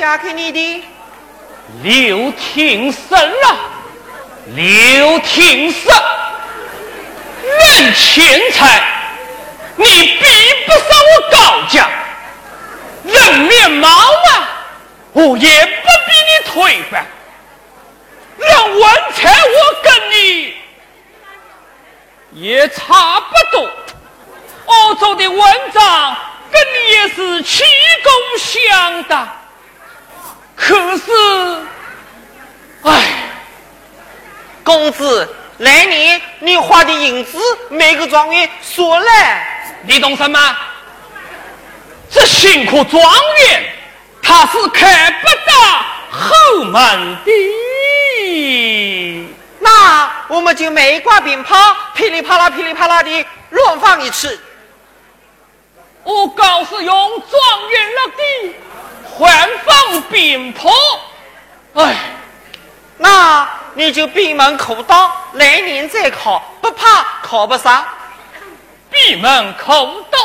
嫁给你的。刘廷生啊，刘廷生，论钱财，你比不上我高家；论面貌啊，我也不比你颓范；论文采，我跟你也差不多。我做的文章跟你也是旗功相当。可是，哎，公子，来年你花的银子，每个状元说来，你懂什么？这辛苦状元，他是开不到后门的。那我们就每挂鞭炮，噼里啪啦、噼里啪啦的乱放一次。我告诉用状元了的。换放鞭炮，哎，那你就闭门苦读，来年再考，不怕考不上。闭门苦读，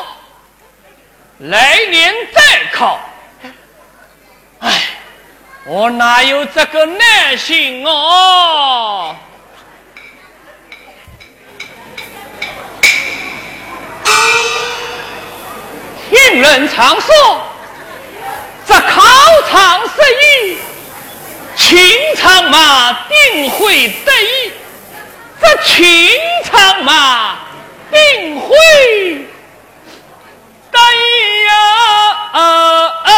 来年再考。哎，我哪有这个耐心哦？听人常说。这考场失意，情场嘛定会得意；这情场嘛定会得意呀！啊啊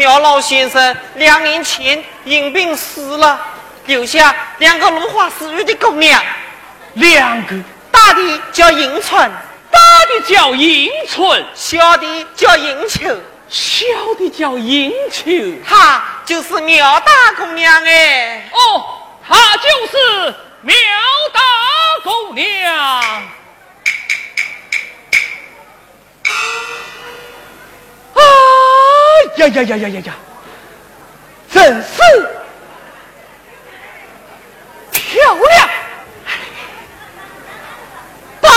苗老先生两年前因病死了，留下两个如花似玉的姑娘。两个，大的叫迎春，大的叫迎春，小的叫迎秋，小的叫迎秋。她就是苗大姑娘哎。哦，她就是苗大。姑娘，啊呀呀呀呀呀呀！真是漂亮，打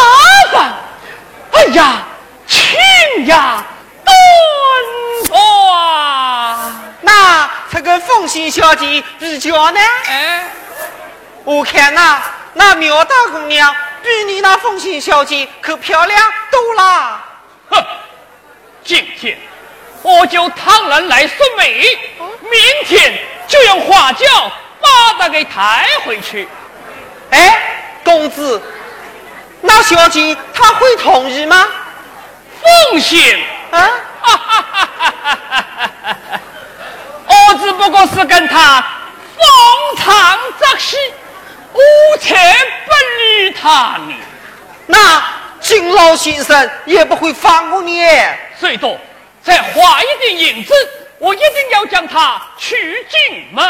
扮，哎呀，清雅端庄。那这个凤仙小姐比较呢？哎，我看呐。那苗大姑娘比你那凤仙小姐可漂亮多了。哼，今天我就唐人来说媒，明天就用花轿把他给抬回去。哎，公子，那小姐她会同意吗？奉献啊，我只不过是跟她逢场作戏。我才不理他呢！那金老先生也不会放过你。最多再花一点银子，我一定要将他娶进门。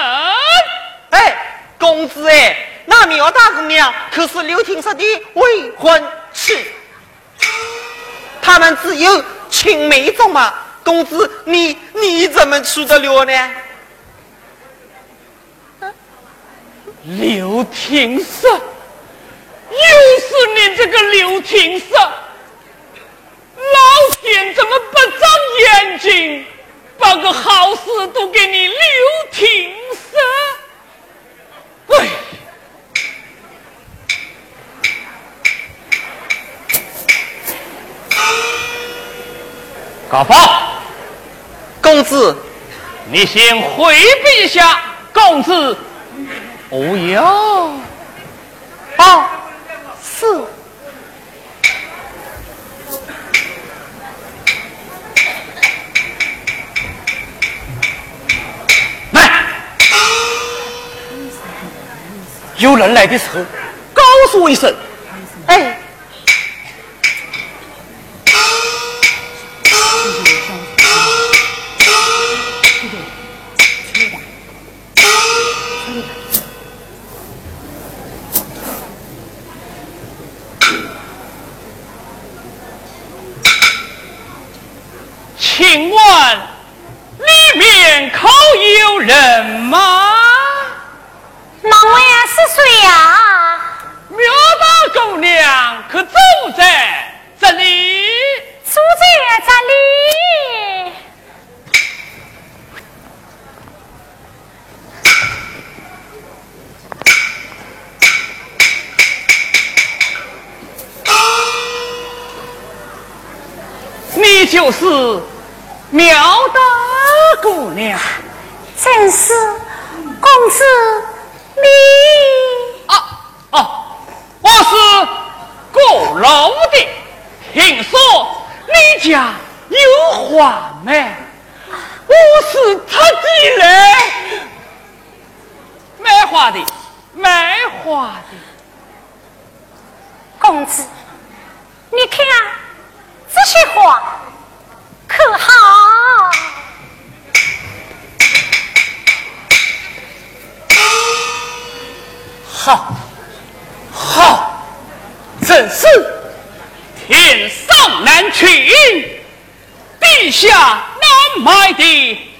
哎，公子哎，那苗大姑娘可是刘廷石的未婚妻，他们只有青梅竹马。公子，你你怎么娶得了呢？刘廷石，又是你这个刘廷石！老天怎么不长眼睛，把个好事都给你留停色？喂，高峰，公子，你先回避一下，公子。无哟，啊，是。有人来的时候告诉我一声。哎好，好，正是天上难取，地下难埋的。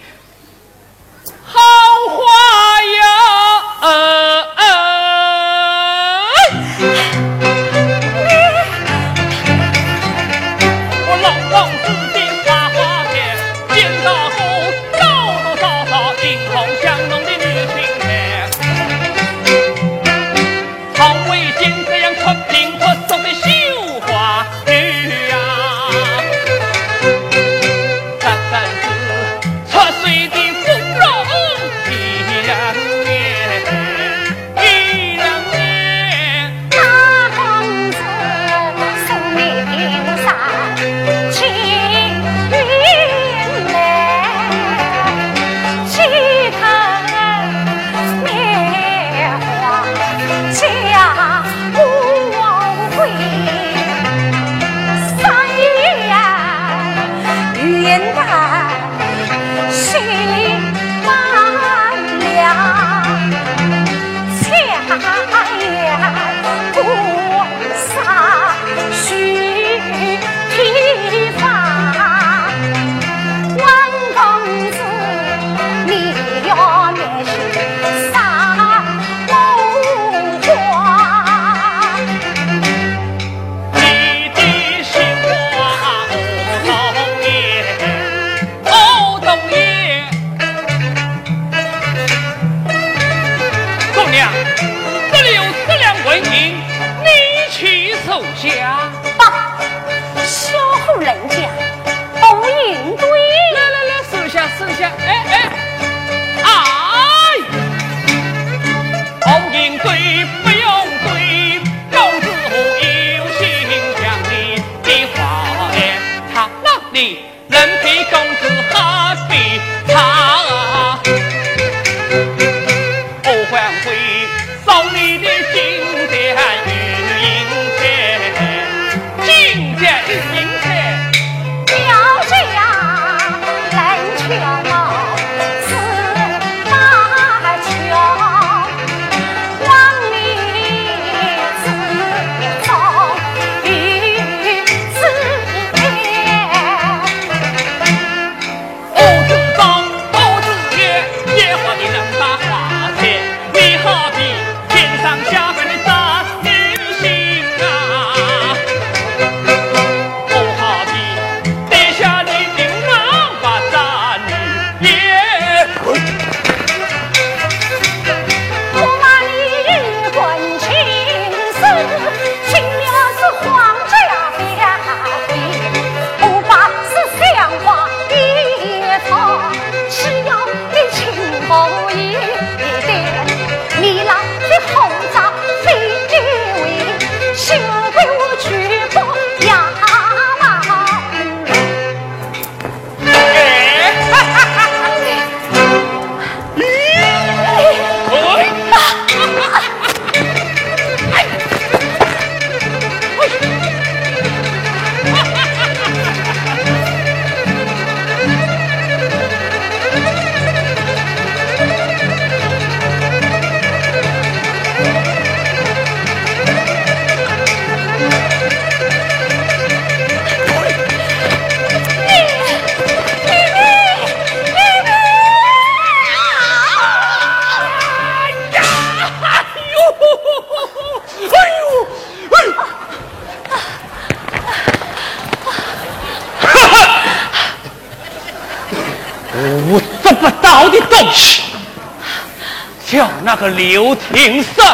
个刘廷胜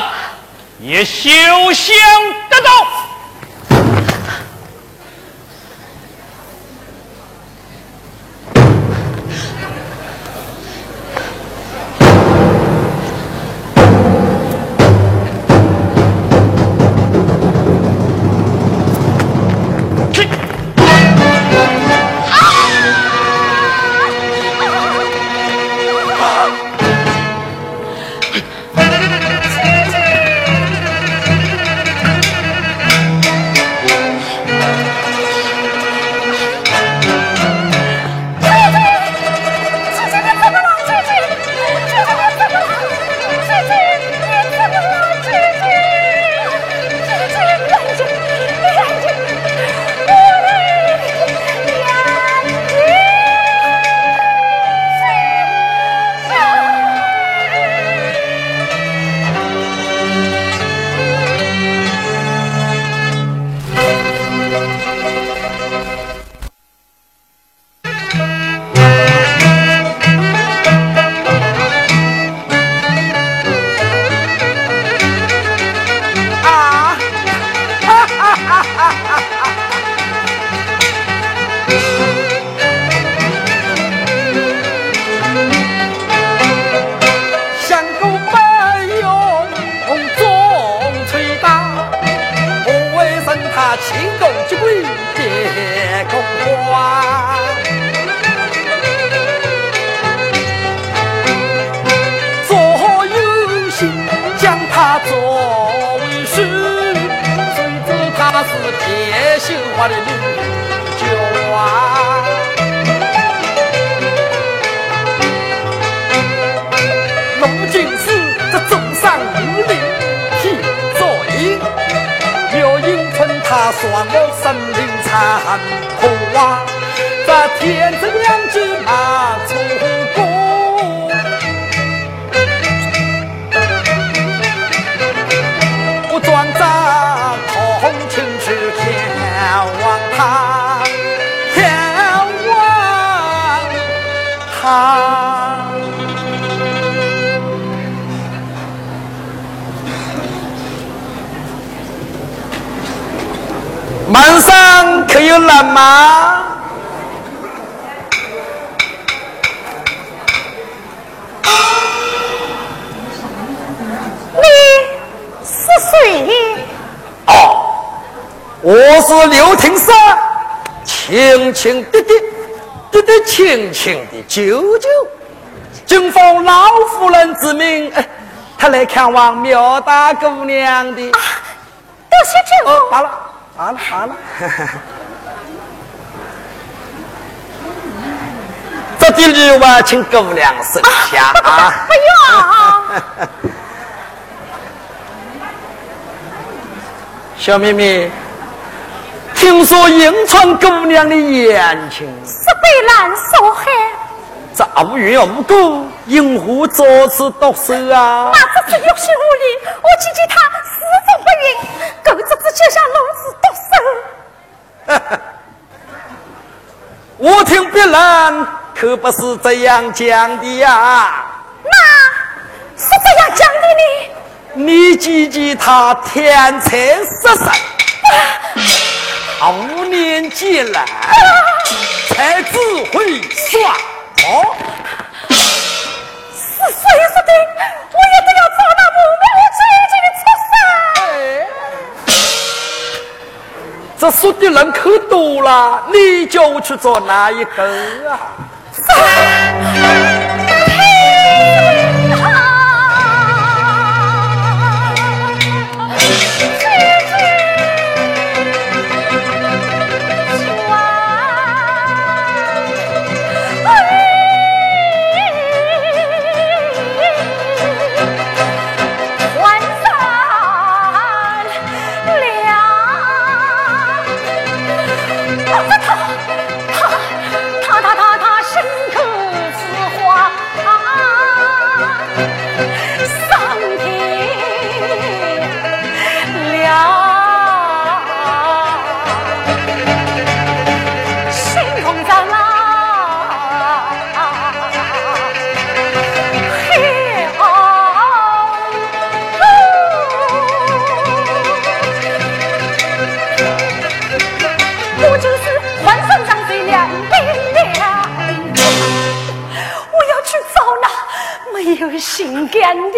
也休想得到。门有人吗？你是谁？哦，我是刘廷山，清清的的，的的清清的舅舅。今奉老夫人之命，他来看望苗大姑娘的。多谢舅哦，罢了。好了好了，这点礼物请姑娘收下啊！不要，小妹妹，听说银川姑娘的眼睛是被蓝所害，咋无缘无故因何遭此毒手啊？那这是有心无力，我姐姐她始终不允，狗子子就像龙子。我听别人可不是这样讲的呀。那是这样讲的呢？你姐姐她天才十三，五年级了，才只会耍哦。是谁说的？我一定要找那母我这说的人可多了，你叫我去做哪一个啊？心肝的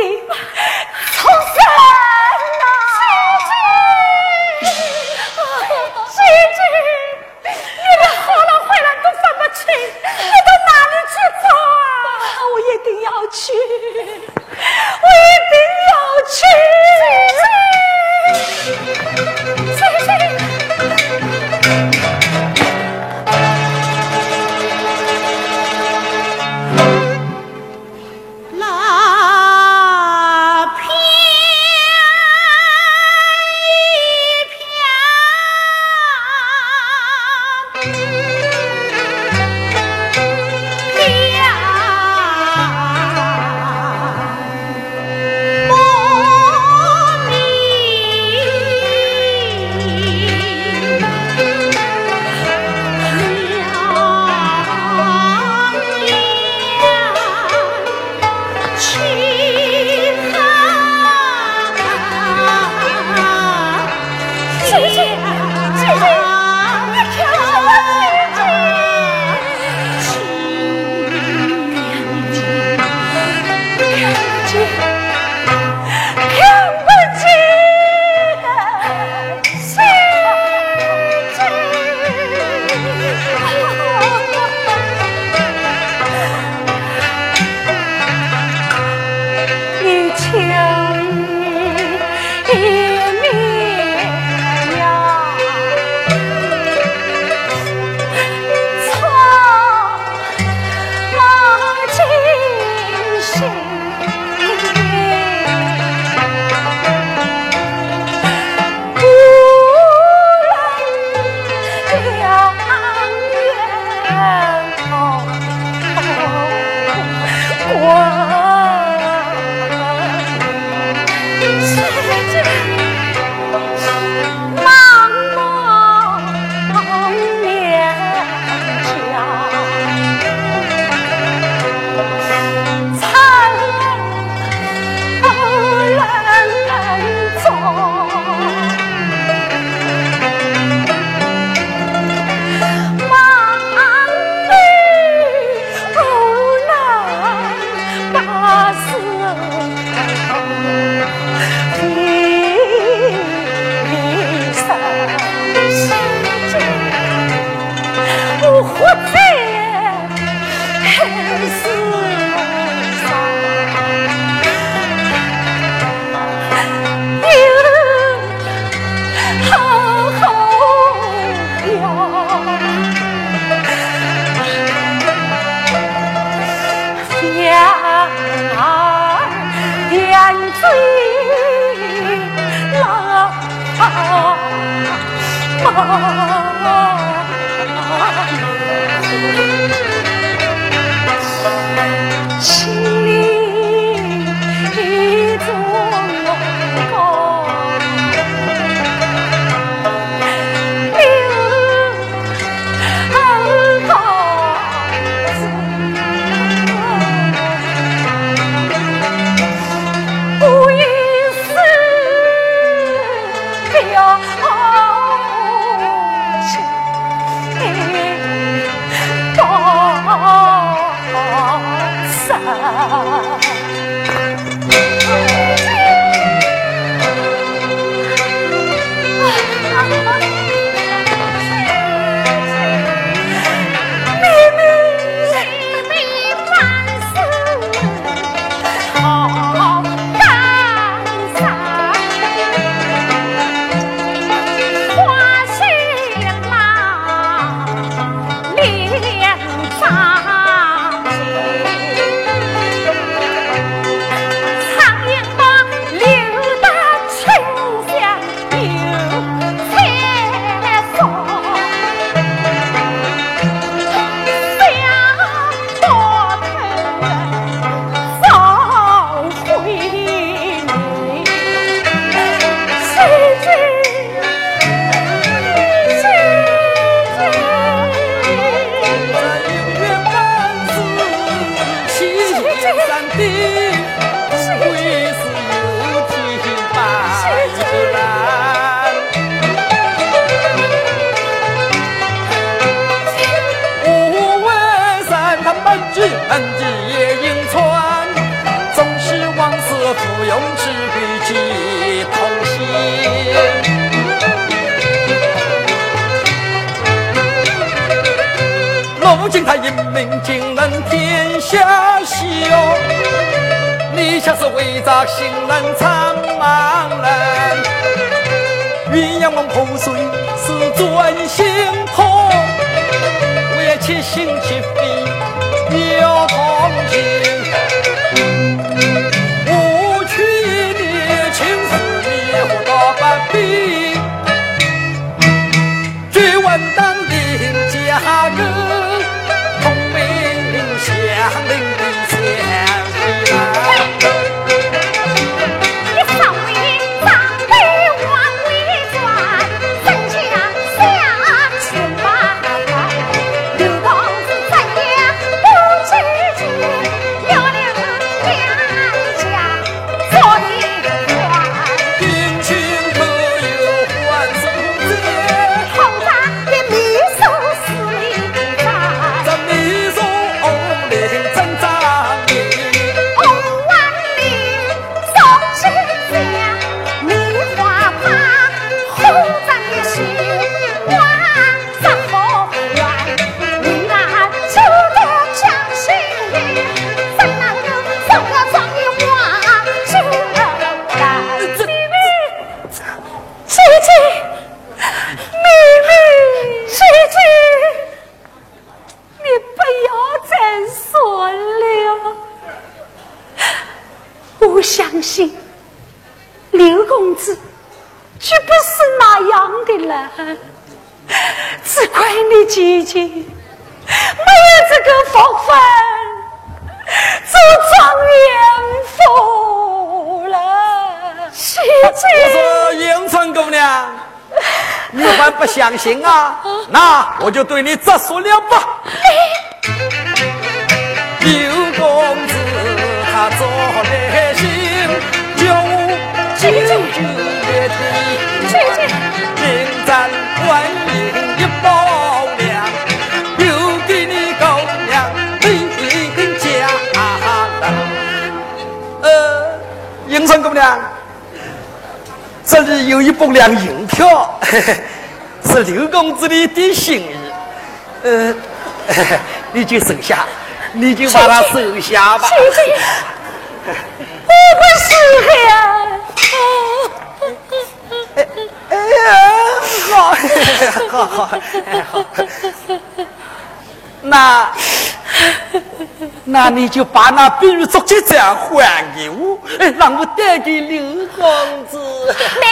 恩地也应传，总是往事不用去追究。同心，如今他英明惊人，天下稀。你像是为咋新冷苍茫然？鸳鸯梦破碎是钻心痛，我也七心七飞。相信啊？那我就对你直说了吧。刘公子他做了心，叫我九九月底，姐姐，迎战观音一包粮，留给你姑娘回家了。呃，迎春姑娘。这里有一百两银票，嘿嘿是刘公子的一点心意，呃，你就收下，你就把它收下吧。姐姐，我不呀。哎呀，好，好好，哎好，那那你就把那碧玉足结账还给我，哎，让我带给刘公子。来，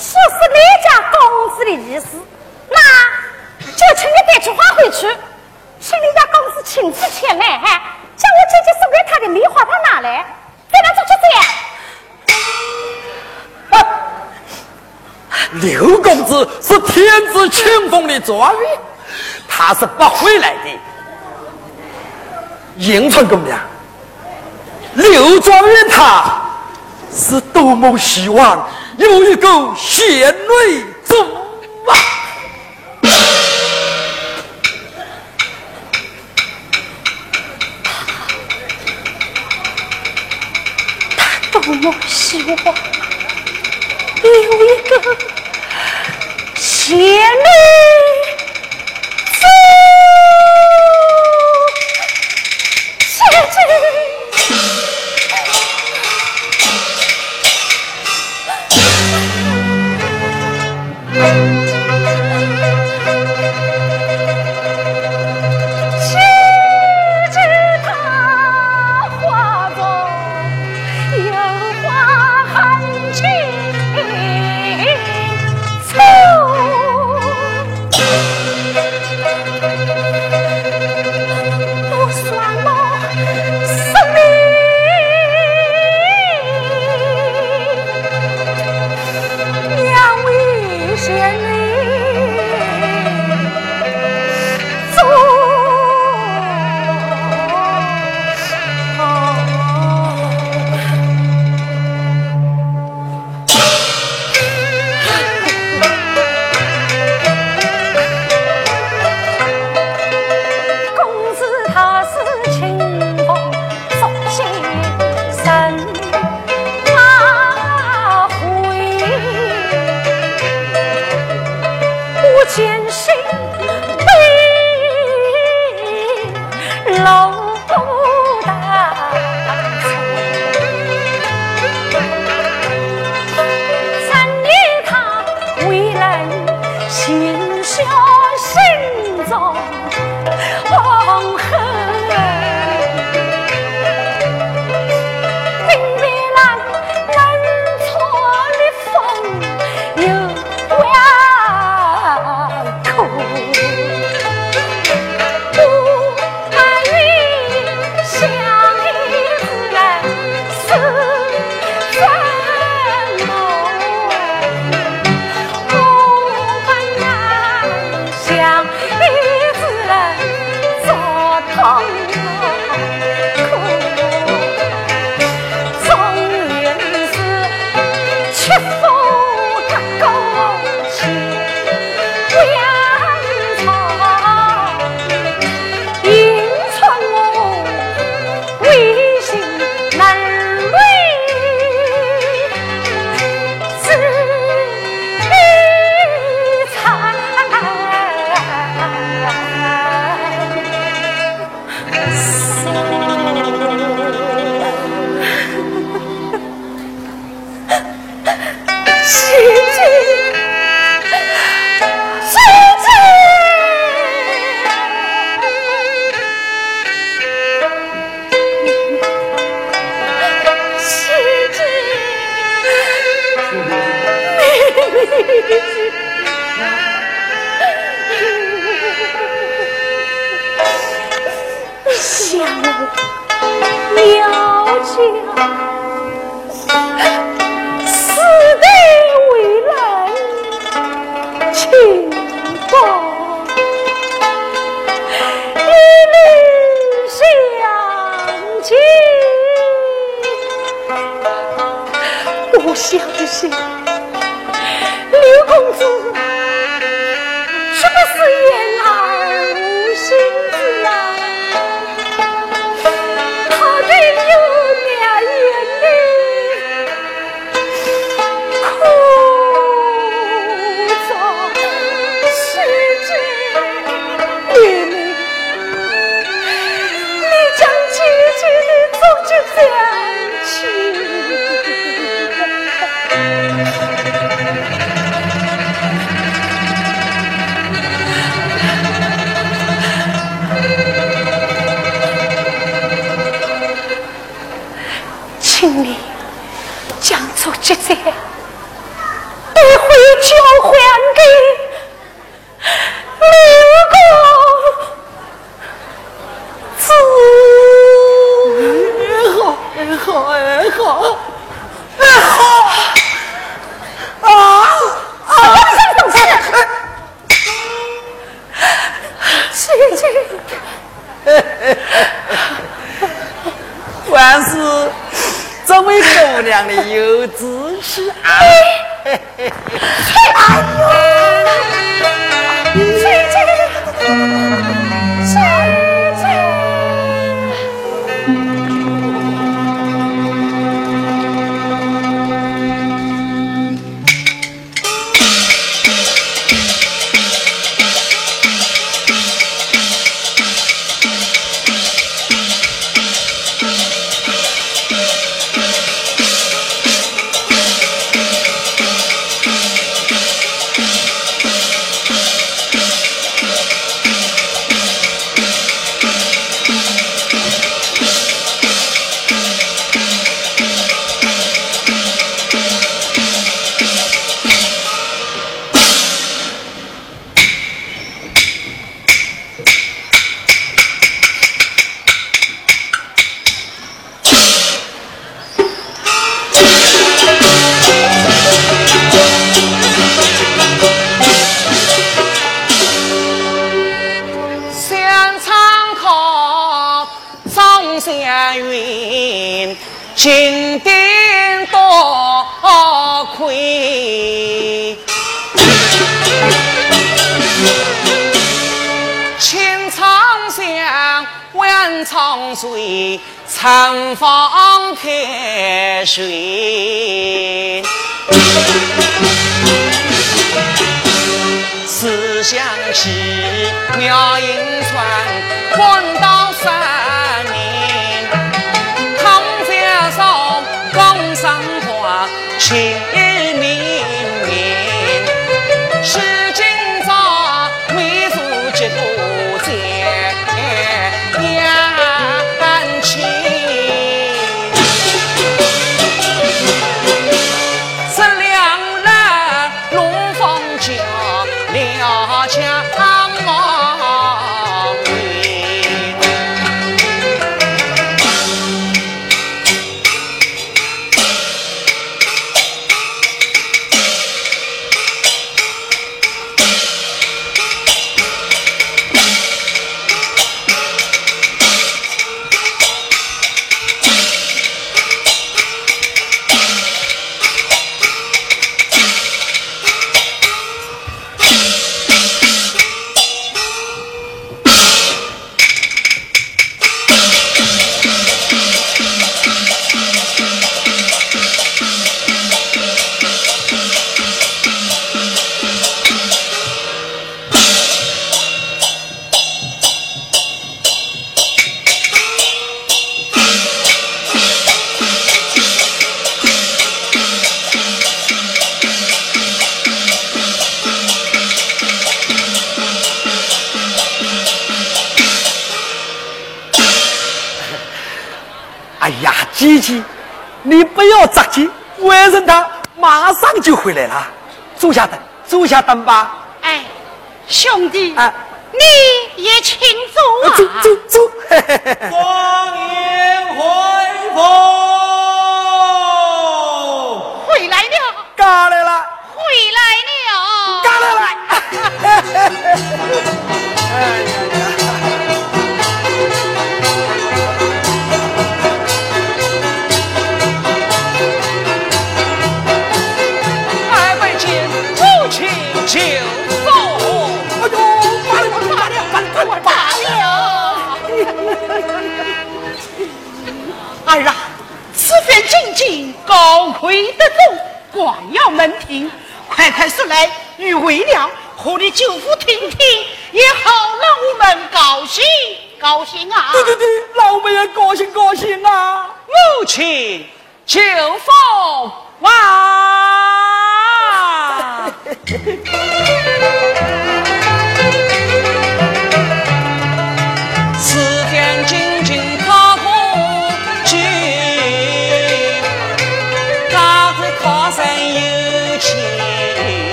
说是你家公子的意思，那就请你带句话回去，请你家公子亲自前来，将我姐姐送给他的梅花棒拿来，再来做决战。刘公子是天子清风的状元，他是不会来的。迎春姑娘，刘状元他是多么希望有一个贤内助啊！多么希望有一个贤内交还给祥云金顶多亏青苍山万苍水沧风开水。思想起妙音传魂到山 chair. 不要着急，外甥他马上就回来了。坐下等，坐下等吧。哎，兄弟，啊，你也请坐走啊。走走。光颜 回府，回来了，嘎来了，回来了。嘎来了。哎呀呀！儿啊，此番进京，高魁得中，广耀门庭，快快速来与为娘和你舅父听听，也好让我们高兴高兴啊！对对对，老妹也高兴高兴啊！母亲就奉王。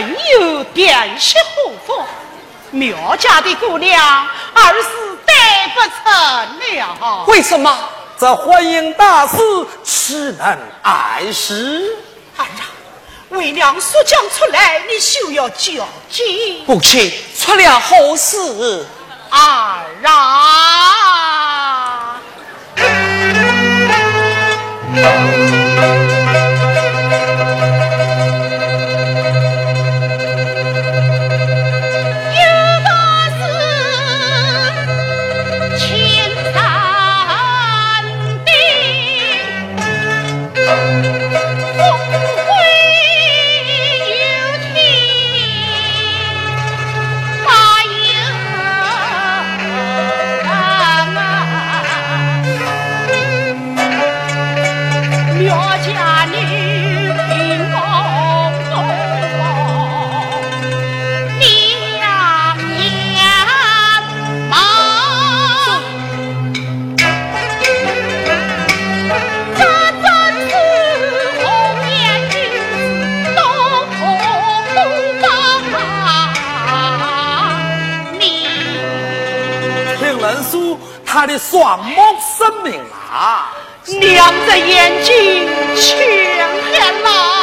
人有旦夕祸福。苗家的姑娘，儿是带不成了。为什么？这婚姻大事，岂能碍事？儿啊，为娘所讲出来，你休要较劲。母亲出了好事，儿啊，盲目生命啊。娘的眼睛像天狼